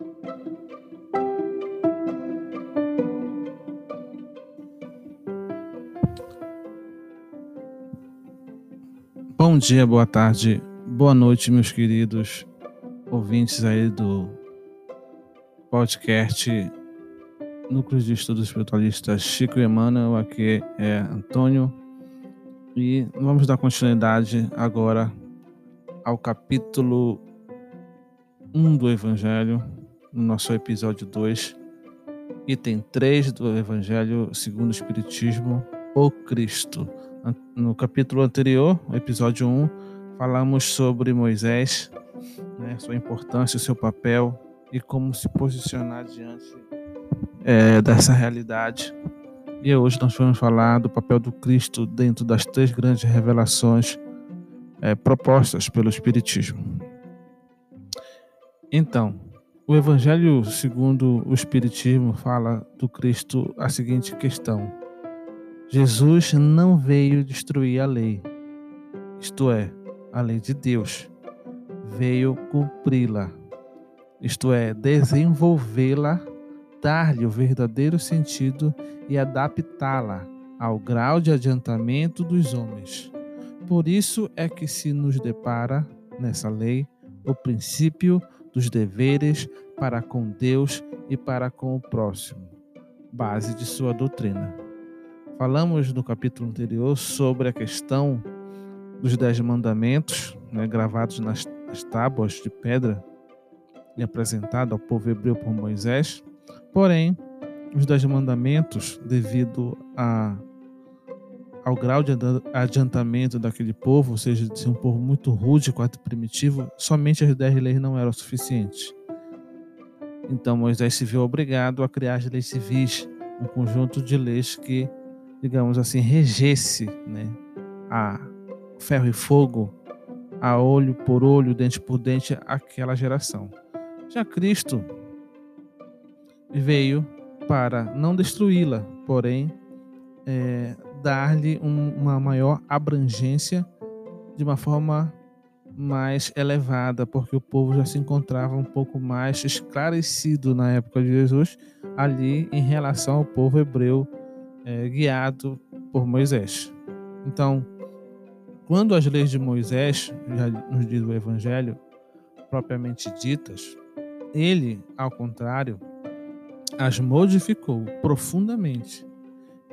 Bom dia, boa tarde, boa noite, meus queridos ouvintes aí do podcast Núcleo de Estudos Espiritualistas Chico Emmanuel. Aqui é Antônio e vamos dar continuidade agora ao capítulo 1 do Evangelho, no nosso episódio 2, item 3 do Evangelho segundo o Espiritismo, o Cristo. No capítulo anterior, episódio 1, falamos sobre Moisés, né, sua importância, seu papel e como se posicionar diante é, dessa realidade. E hoje nós vamos falar do papel do Cristo dentro das três grandes revelações é, propostas pelo Espiritismo. Então, o Evangelho segundo o Espiritismo fala do Cristo a seguinte questão: Jesus não veio destruir a lei, isto é, a lei de Deus, veio cumpri-la, isto é, desenvolvê-la, dar-lhe o verdadeiro sentido e adaptá-la ao grau de adiantamento dos homens. Por isso é que se nos depara, nessa lei, o princípio dos deveres para com Deus e para com o próximo, base de sua doutrina. Falamos no capítulo anterior sobre a questão dos Dez Mandamentos, né, gravados nas, nas tábuas de pedra e apresentado ao povo hebreu por Moisés. Porém, os Dez Mandamentos, devido a, ao grau de adiantamento daquele povo, ou seja, de ser um povo muito rude, quase primitivo, somente as dez leis não eram suficientes. Então Moisés se viu obrigado a criar as leis civis, um conjunto de leis que digamos assim, regesse né, a ferro e fogo, a olho por olho, dente por dente, aquela geração. Já Cristo veio para não destruí-la, porém é, dar-lhe um, uma maior abrangência de uma forma mais elevada, porque o povo já se encontrava um pouco mais esclarecido na época de Jesus, ali em relação ao povo hebreu é, guiado por Moisés. Então, quando as leis de Moisés, já nos diz o Evangelho, propriamente ditas, ele, ao contrário, as modificou profundamente,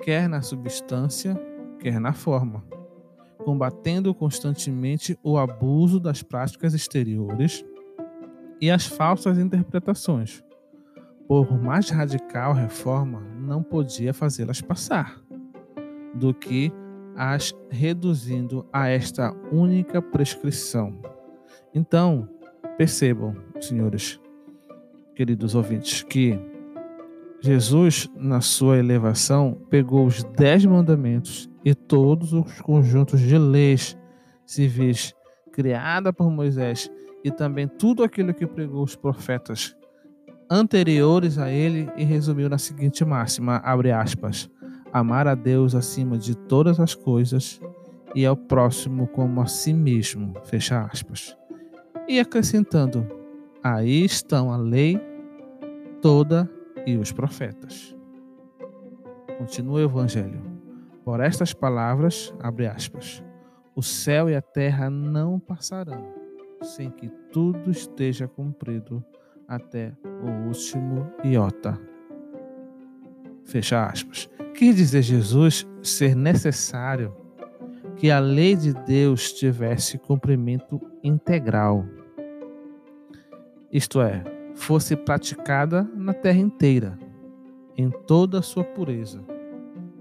quer na substância, quer na forma, combatendo constantemente o abuso das práticas exteriores e as falsas interpretações, por mais radical reforma, não podia fazê-las passar, do que as reduzindo a esta única prescrição. Então, percebam, senhores, queridos ouvintes, que Jesus, na sua elevação, pegou os dez mandamentos e todos os conjuntos de leis civis criada por Moisés e também tudo aquilo que pregou os profetas anteriores a ele e resumiu na seguinte máxima, abre aspas, amar a Deus acima de todas as coisas e ao próximo como a si mesmo, fecha aspas. E acrescentando, aí estão a lei toda e os profetas. Continua o evangelho. Por estas palavras, abre aspas, o céu e a terra não passarão sem que tudo esteja cumprido até o último iota. Fecha aspas. Quis dizer Jesus ser necessário que a lei de Deus tivesse cumprimento integral. Isto é, fosse praticada na terra inteira, em toda a sua pureza,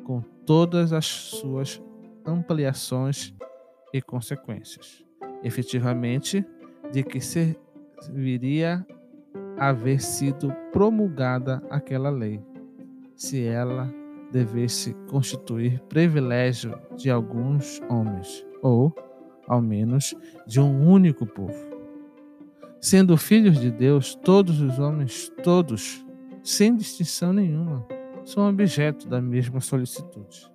com todas as suas ampliações e consequências. Efetivamente, de que serviria haver sido promulgada aquela lei, se ela devesse constituir privilégio de alguns homens, ou, ao menos, de um único povo. Sendo filhos de Deus, todos os homens, todos, sem distinção nenhuma, são objeto da mesma solicitude.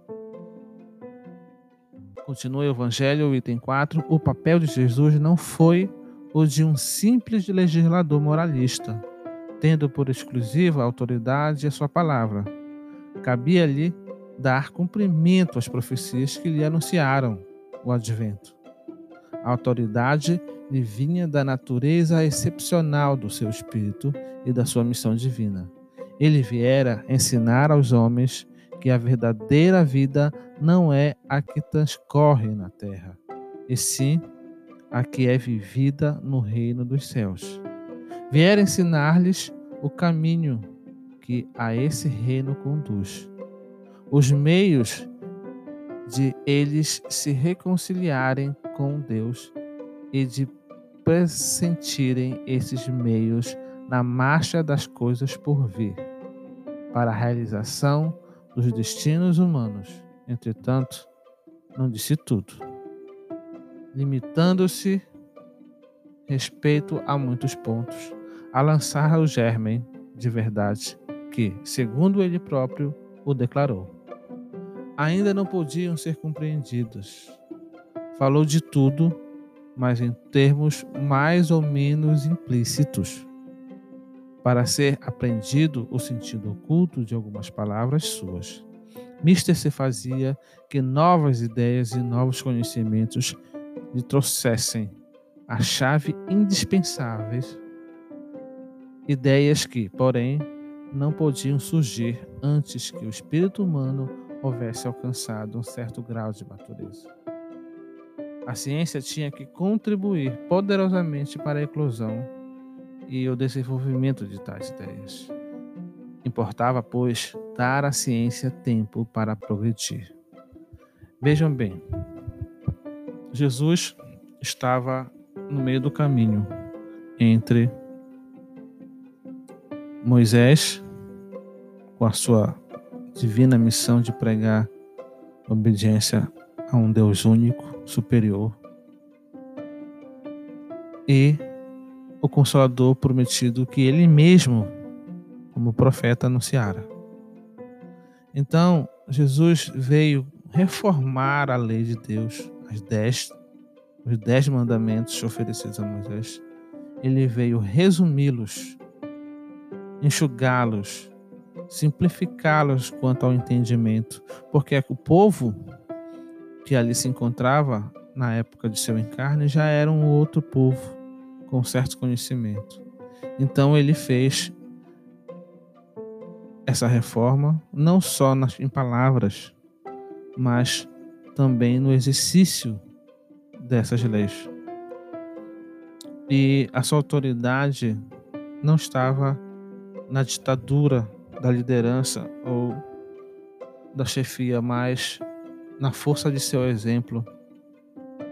Continua o Evangelho, item 4. O papel de Jesus não foi o de um simples legislador moralista, tendo por exclusiva autoridade a sua palavra. Cabia-lhe dar cumprimento às profecias que lhe anunciaram o advento. A autoridade lhe vinha da natureza excepcional do seu espírito e da sua missão divina. Ele viera ensinar aos homens que a verdadeira vida não é a que transcorre na terra, e sim a que é vivida no reino dos céus. Viera ensinar-lhes o caminho que a esse reino conduz, os meios de eles se reconciliarem com Deus e de pressentirem esses meios na marcha das coisas por vir, para a realização dos destinos humanos. Entretanto, não disse tudo, limitando-se respeito a muitos pontos, a lançar o germen de verdade que, segundo ele próprio, o declarou. Ainda não podiam ser compreendidos. Falou de tudo, mas em termos mais ou menos implícitos para ser aprendido o sentido oculto de algumas palavras suas. Mister se fazia que novas ideias e novos conhecimentos lhe trouxessem a chave indispensáveis, ideias que, porém, não podiam surgir antes que o espírito humano houvesse alcançado um certo grau de maturidade. A ciência tinha que contribuir poderosamente para a eclosão e o desenvolvimento de tais ideias. Importava, pois, dar à ciência tempo para progredir. Vejam bem, Jesus estava no meio do caminho entre Moisés, com a sua divina missão de pregar obediência a um Deus único, superior, e o Consolador prometido que ele mesmo, como profeta, anunciara. Então, Jesus veio reformar a lei de Deus, as dez, os dez mandamentos oferecidos a Moisés. Ele veio resumi-los, enxugá-los, simplificá-los quanto ao entendimento, porque o povo que ali se encontrava na época de seu encarne já era um outro povo com certo conhecimento. Então ele fez essa reforma não só nas, em palavras, mas também no exercício dessas leis. E a sua autoridade não estava na ditadura da liderança ou da chefia, mas na força de seu exemplo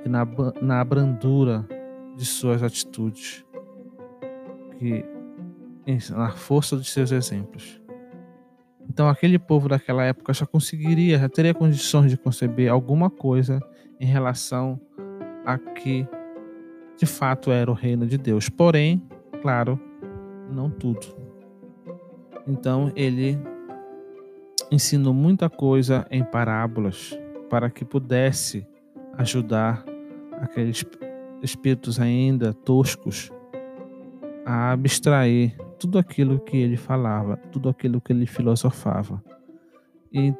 e na, na brandura de suas atitudes, que na força dos seus exemplos. Então, aquele povo daquela época já conseguiria, já teria condições de conceber alguma coisa em relação a que de fato era o reino de Deus. Porém, claro, não tudo. Então, ele ensinou muita coisa em parábolas para que pudesse ajudar aqueles espíritos ainda toscos a abstrair tudo aquilo que ele falava, tudo aquilo que ele filosofava. E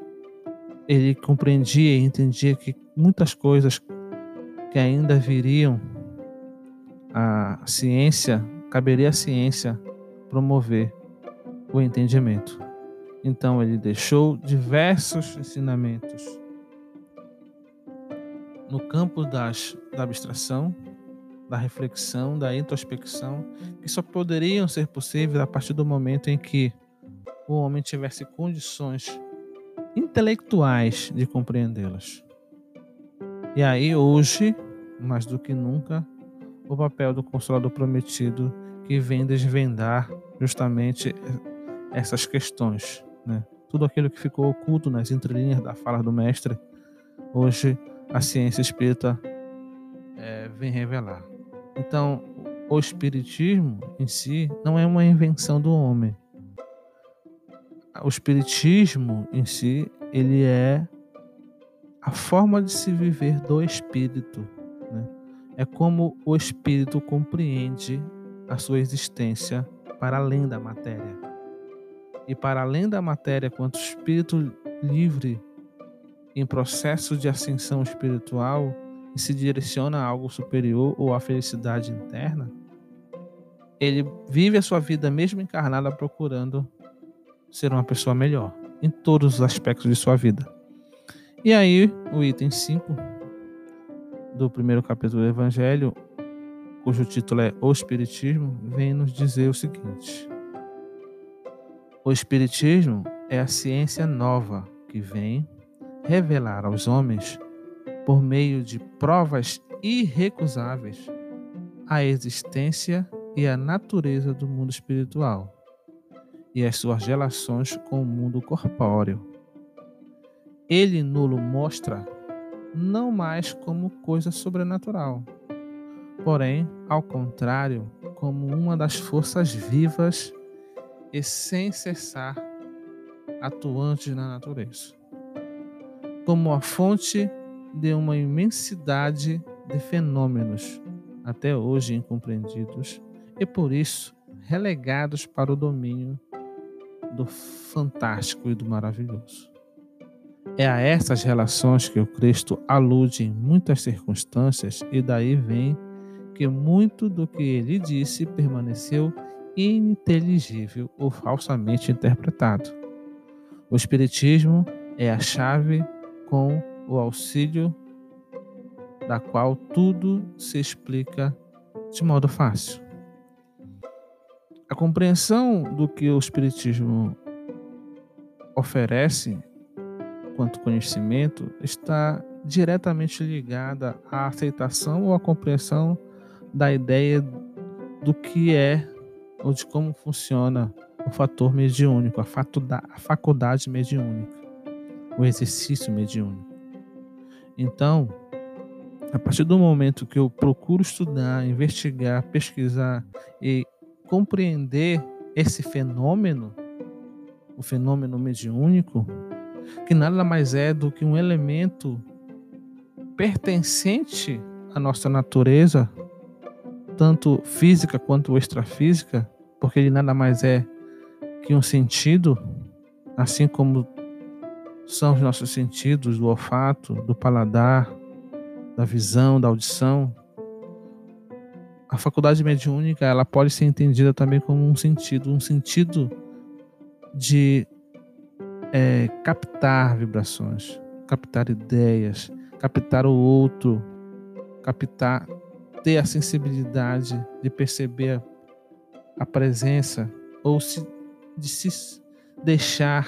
ele compreendia e entendia que muitas coisas que ainda viriam a ciência, caberia à ciência promover o entendimento. Então ele deixou diversos ensinamentos no campo das, da abstração, da reflexão, da introspecção, que só poderiam ser possíveis a partir do momento em que o homem tivesse condições intelectuais de compreendê-las. E aí, hoje, mais do que nunca, o papel do Consolador Prometido que vem desvendar justamente essas questões. Né? Tudo aquilo que ficou oculto nas entrelinhas da fala do Mestre, hoje a ciência espírita é, vem revelar. Então, o espiritismo em si não é uma invenção do homem. O espiritismo em si, ele é a forma de se viver do espírito. Né? É como o espírito compreende a sua existência para além da matéria. E para além da matéria, quanto espírito livre em processo de ascensão espiritual e se direciona a algo superior ou à felicidade interna, ele vive a sua vida mesmo encarnada procurando ser uma pessoa melhor em todos os aspectos de sua vida. E aí, o item 5 do primeiro capítulo do Evangelho, cujo título é O Espiritismo, vem nos dizer o seguinte: O Espiritismo é a ciência nova que vem revelar aos homens, por meio de provas irrecusáveis, a existência e a natureza do mundo espiritual e as suas relações com o mundo corpóreo. Ele nulo mostra não mais como coisa sobrenatural, porém, ao contrário, como uma das forças vivas e sem cessar atuantes na natureza, como a fonte de uma imensidade de fenômenos até hoje incompreendidos e por isso relegados para o domínio do fantástico e do maravilhoso. É a essas relações que o Cristo alude em muitas circunstâncias, e daí vem que muito do que ele disse permaneceu ininteligível ou falsamente interpretado. O Espiritismo é a chave com o auxílio da qual tudo se explica de modo fácil. A compreensão do que o Espiritismo oferece quanto conhecimento está diretamente ligada à aceitação ou à compreensão da ideia do que é ou de como funciona o fator mediúnico, a faculdade mediúnica, o exercício mediúnico. Então, a partir do momento que eu procuro estudar, investigar, pesquisar e compreender esse fenômeno, o fenômeno mediúnico, que nada mais é do que um elemento pertencente à nossa natureza, tanto física quanto extrafísica, porque ele nada mais é que um sentido, assim como são os nossos sentidos do olfato, do paladar, da visão, da audição, a faculdade mediúnica ela pode ser entendida também como um sentido, um sentido de é, captar vibrações, captar ideias, captar o outro, captar, ter a sensibilidade de perceber a presença ou se, de se deixar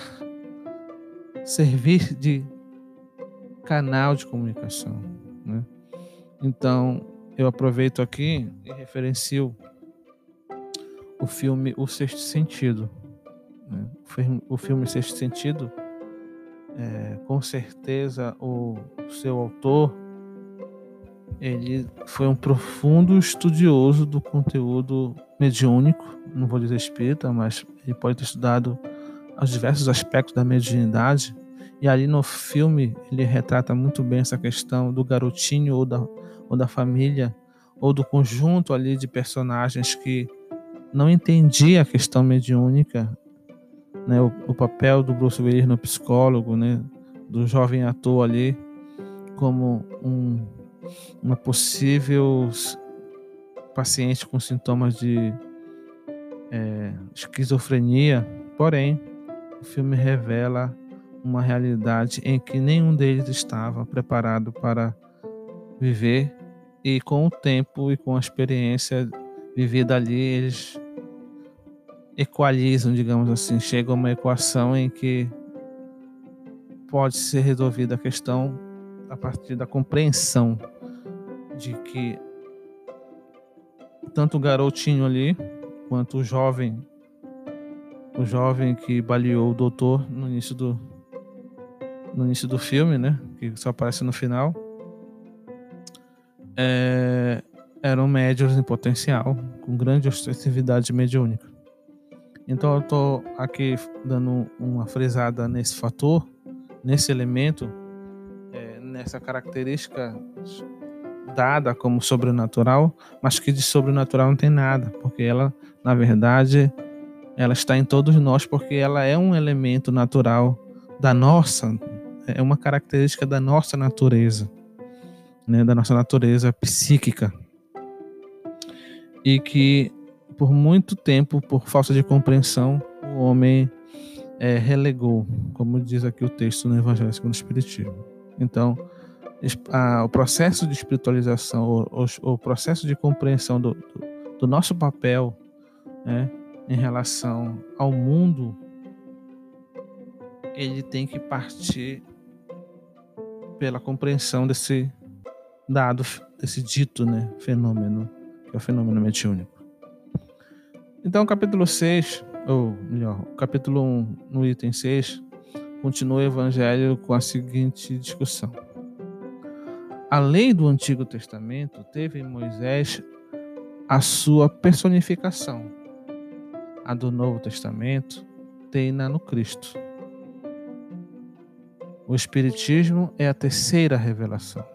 servir de canal de comunicação. Né? Então, eu aproveito aqui e referencio o filme O Sexto Sentido. Né? O filme Sexto Sentido, é, com certeza o seu autor ele foi um profundo estudioso do conteúdo mediúnico, não vou dizer espírita, mas ele pode ter estudado os diversos aspectos da mediunidade. E ali no filme ele retrata muito bem essa questão do garotinho ou da, ou da família ou do conjunto ali de personagens que não entendia a questão mediúnica, né, o, o papel do Bruce Willis no psicólogo, né, do jovem ator ali como um, uma possível paciente com sintomas de é, esquizofrenia, porém o filme revela uma realidade em que nenhum deles estava preparado para viver e com o tempo e com a experiência vivida ali, eles equalizam, digamos assim, chegam a uma equação em que pode ser resolvida a questão a partir da compreensão de que tanto o garotinho ali quanto o jovem o jovem que baleou o doutor no início do no início do filme, né, que só aparece no final é, eram médios em potencial, com grande ostensividade mediúnica. Então eu estou aqui dando uma frisada nesse fator, nesse elemento, é, nessa característica dada como sobrenatural, mas que de sobrenatural não tem nada, porque ela, na verdade, ela está em todos nós, porque ela é um elemento natural da nossa, é uma característica da nossa natureza, né, da nossa natureza psíquica. E que por muito tempo, por falta de compreensão, o homem é, relegou, como diz aqui o texto no Evangelho segundo o Espiritismo. Então, a, o processo de espiritualização, o, o, o processo de compreensão do, do, do nosso papel né, em relação ao mundo, ele tem que partir pela compreensão desse dado, desse dito né, fenômeno, que é o fenômeno mediúnico. Então, capítulo 6, ou melhor, capítulo 1, no item 6, continua o evangelho com a seguinte discussão. A lei do Antigo Testamento teve em Moisés a sua personificação. A do Novo Testamento tem-na no Cristo. O Espiritismo é a terceira revelação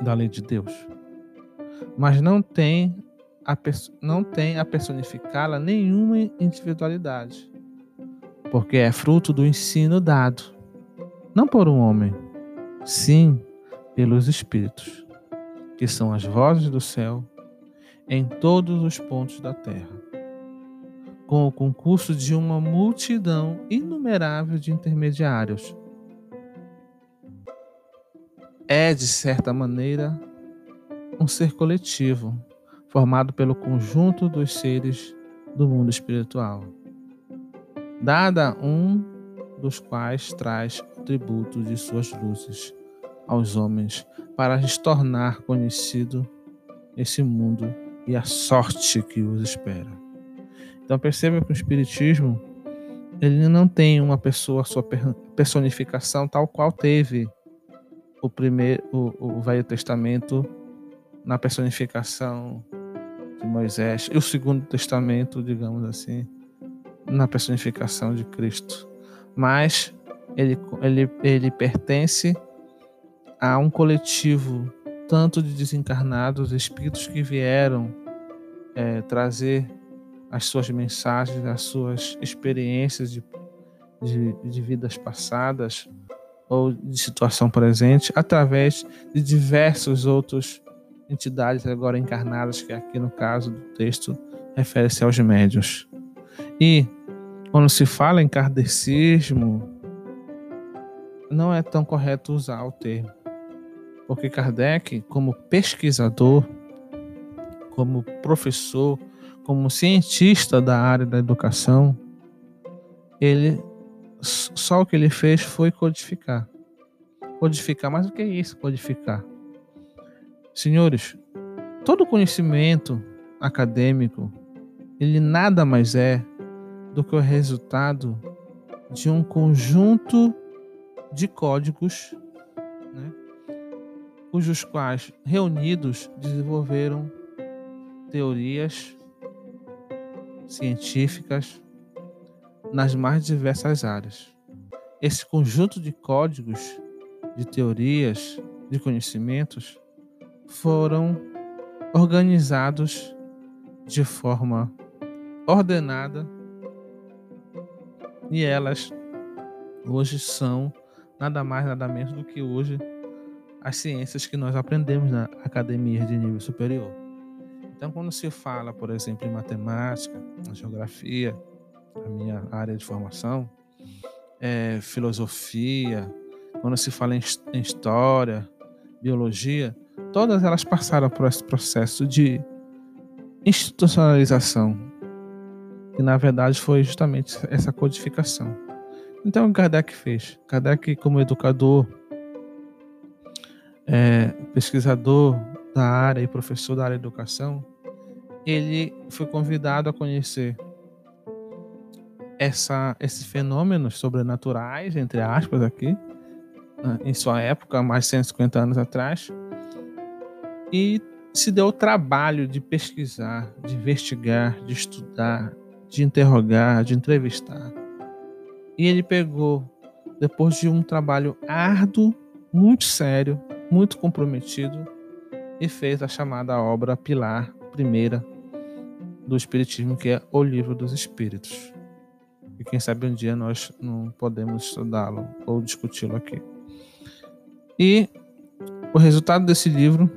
da lei de Deus, mas não tem a, não tem a personificá-la nenhuma individualidade, porque é fruto do ensino dado, não por um homem, sim pelos Espíritos, que são as vozes do céu em todos os pontos da terra, com o concurso de uma multidão inumerável de intermediários. É, de certa maneira, um ser coletivo formado pelo conjunto dos seres do mundo espiritual, dada um dos quais traz o tributo de suas luzes aos homens para lhes tornar conhecido esse mundo e a sorte que os espera. Então perceba que o espiritismo ele não tem uma pessoa sua personificação tal qual teve o primeiro o, o Velho Testamento na personificação de Moisés e o Segundo Testamento, digamos assim, na personificação de Cristo. Mas ele, ele, ele pertence a um coletivo tanto de desencarnados, espíritos que vieram é, trazer as suas mensagens, as suas experiências de, de, de vidas passadas ou de situação presente, através de diversos outros entidades agora encarnadas, que aqui no caso do texto refere-se aos médios. E quando se fala em kardecismo, não é tão correto usar o termo. Porque Kardec, como pesquisador, como professor, como cientista da área da educação, ele só o que ele fez foi codificar. Codificar, mas o que é isso, codificar? Senhores, todo conhecimento acadêmico, ele nada mais é do que o resultado de um conjunto de códigos, né, cujos quais, reunidos, desenvolveram teorias científicas nas mais diversas áreas. Esse conjunto de códigos, de teorias, de conhecimentos, foram organizados de forma ordenada e elas hoje são nada mais nada menos do que hoje as ciências que nós aprendemos na academia de nível superior. Então, quando se fala, por exemplo, em matemática, geografia, a minha área de formação, é, filosofia, quando se fala em, em história, biologia, todas elas passaram por esse processo de institucionalização, que na verdade foi justamente essa codificação. Então, o Kardec fez. Kardec, como educador, é, pesquisador da área e professor da área de educação, ele foi convidado a conhecer essa, esses fenômenos sobrenaturais, entre aspas, aqui, né, em sua época, mais de 150 anos atrás, e se deu o trabalho de pesquisar, de investigar, de estudar, de interrogar, de entrevistar. E ele pegou, depois de um trabalho árduo, muito sério, muito comprometido e fez a chamada obra pilar primeira do Espiritismo, que é o Livro dos Espíritos. E quem sabe um dia nós não podemos estudá-lo ou discuti-lo aqui. E o resultado desse livro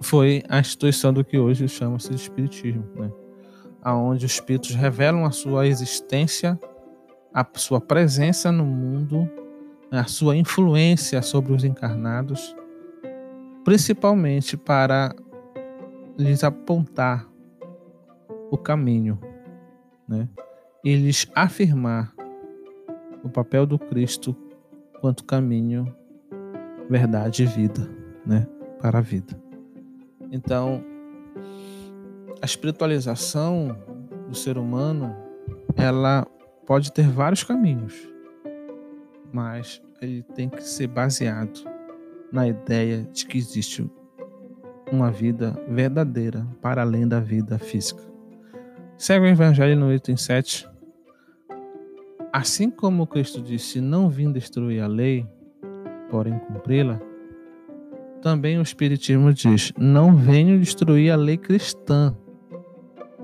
foi a instituição do que hoje chama-se de Espiritismo, né? onde os espíritos revelam a sua existência, a sua presença no mundo, a sua influência sobre os encarnados, principalmente para lhes apontar o caminho, né? e lhes afirmar o papel do Cristo quanto caminho, verdade e vida, né? para a vida. Então, a espiritualização do ser humano, ela pode ter vários caminhos, mas ele tem que ser baseado na ideia de que existe uma vida verdadeira para além da vida física. Segue o Evangelho no item 7. Assim como Cristo disse: Não vim destruir a lei, porém cumpri-la, também o Espiritismo diz: Não venho destruir a lei cristã,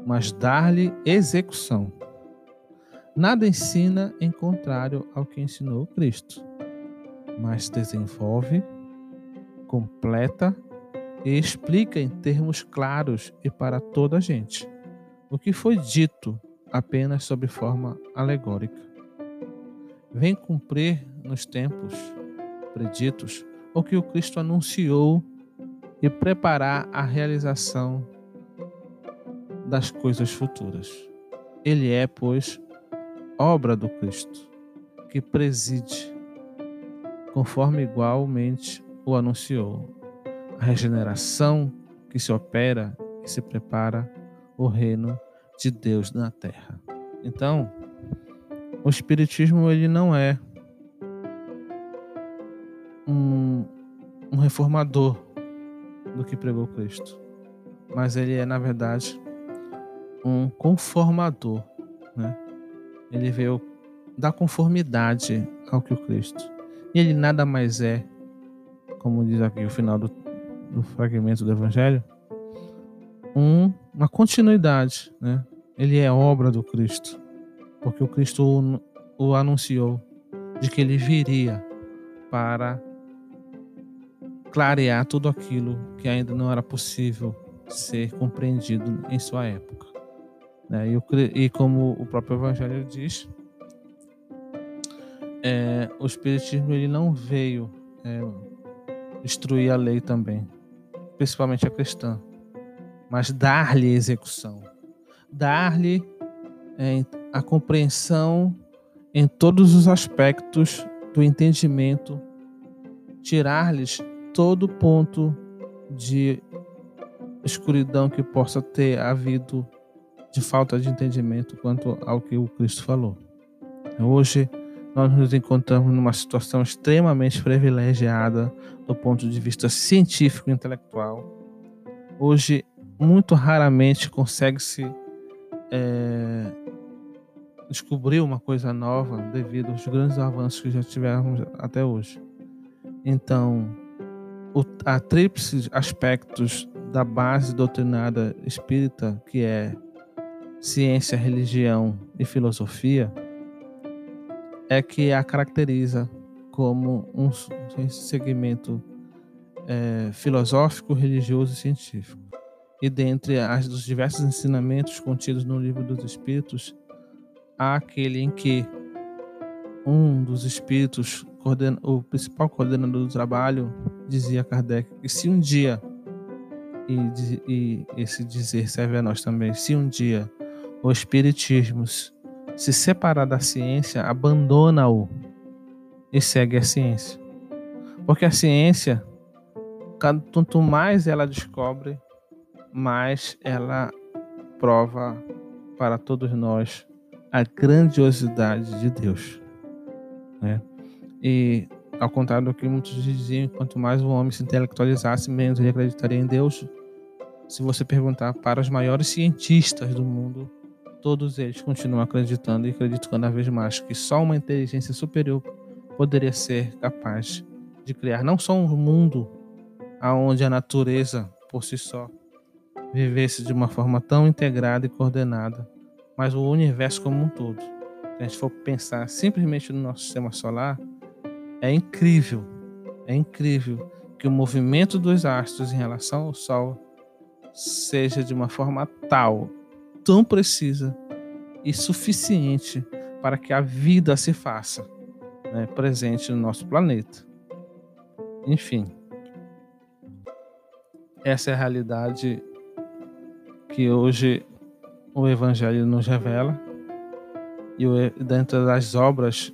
mas dar-lhe execução. Nada ensina em contrário ao que ensinou Cristo, mas desenvolve, completa e explica em termos claros e para toda a gente o que foi dito apenas sob forma alegórica. Vem cumprir nos tempos preditos o que o Cristo anunciou e preparar a realização das coisas futuras. Ele é, pois, obra do Cristo, que preside, conforme igualmente o anunciou, a regeneração que se opera e se prepara o reino de Deus na terra. Então, o espiritismo ele não é um, um reformador do que pregou Cristo, mas ele é na verdade um conformador, né? Ele veio dar conformidade ao que o Cristo. E ele nada mais é, como diz aqui o final do, do fragmento do Evangelho, um, uma continuidade, né? Ele é obra do Cristo, porque o Cristo o, o anunciou de que ele viria para clarear tudo aquilo que ainda não era possível ser compreendido em sua época. Né? E, como o próprio Evangelho diz, é, o Espiritismo ele não veio é, destruir a lei também, principalmente a cristã, mas dar-lhe execução, dar-lhe é, a compreensão em todos os aspectos do entendimento, tirar-lhes todo ponto de escuridão que possa ter havido de falta de entendimento quanto ao que o Cristo falou. Hoje nós nos encontramos numa situação extremamente privilegiada do ponto de vista científico e intelectual. Hoje, muito raramente consegue-se é, descobrir uma coisa nova devido aos grandes avanços que já tivemos até hoje. Então, o, a tríplice aspectos da base doutrinária espírita, que é ciência, religião e filosofia, é que a caracteriza como um segmento é, filosófico, religioso e científico. E dentre as diversos ensinamentos contidos no livro dos Espíritos, há aquele em que um dos espíritos, o principal coordenador do trabalho, dizia Kardec que se um dia, e, e esse dizer serve a nós também, se um dia o espiritismo se separar da ciência, abandona-o e segue a ciência. Porque a ciência, quanto mais ela descobre, mais ela prova para todos nós a grandiosidade de Deus. Né? E ao contrário do que muitos diziam, quanto mais o homem se intelectualizasse, menos ele acreditaria em Deus. Se você perguntar para os maiores cientistas do mundo, todos eles continuam acreditando e acreditam cada vez mais que só uma inteligência superior poderia ser capaz de criar não só um mundo aonde a natureza por si só vivesse de uma forma tão integrada e coordenada, mas o universo como um todo. Se a gente for pensar simplesmente no nosso sistema solar, é incrível, é incrível que o movimento dos astros em relação ao Sol seja de uma forma tal, tão precisa e suficiente para que a vida se faça né, presente no nosso planeta. Enfim, essa é a realidade que hoje o Evangelho nos revela e dentro das obras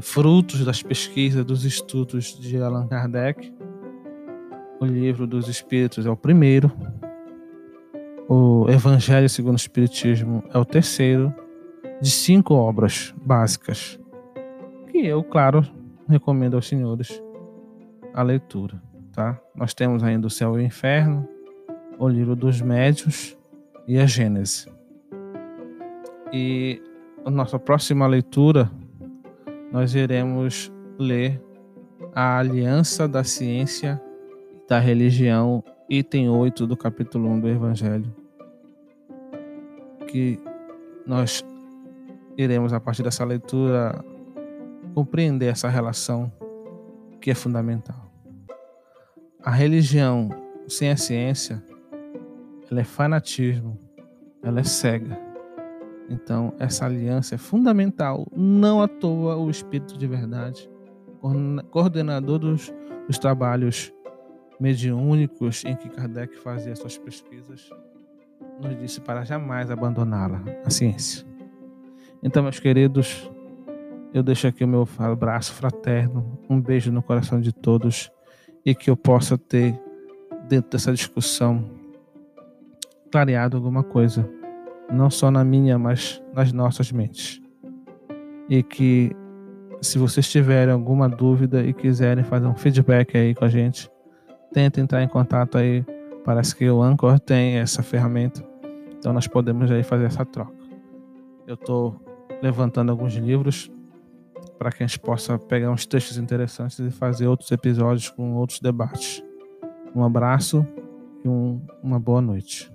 frutos das pesquisas, dos estudos de Allan Kardec, o livro dos Espíritos é o primeiro, o Evangelho segundo o Espiritismo é o terceiro de cinco obras básicas que eu, claro, recomendo aos senhores a leitura, tá? Nós temos ainda o Céu e o Inferno, o livro dos Médios e a Gênese. E a nossa próxima leitura nós iremos ler a Aliança da Ciência e da Religião item 8 do capítulo 1 do Evangelho, que nós iremos, a partir dessa leitura, compreender essa relação que é fundamental. A religião sem a ciência, ela é fanatismo, ela é cega. Então, essa aliança é fundamental. Não à toa o Espírito de Verdade, coordenador dos, dos trabalhos mediúnicos em que Kardec fazia suas pesquisas, nos disse para jamais abandoná-la, a ciência. Então, meus queridos, eu deixo aqui o meu abraço fraterno, um beijo no coração de todos e que eu possa ter, dentro dessa discussão, clareado alguma coisa, não só na minha, mas nas nossas mentes. E que, se vocês tiverem alguma dúvida e quiserem fazer um feedback aí com a gente, tenta entrar em contato aí. Parece que o Anchor tem essa ferramenta. Então nós podemos aí fazer essa troca. Eu estou levantando alguns livros para que a gente possa pegar uns textos interessantes e fazer outros episódios com outros debates. Um abraço e um, uma boa noite.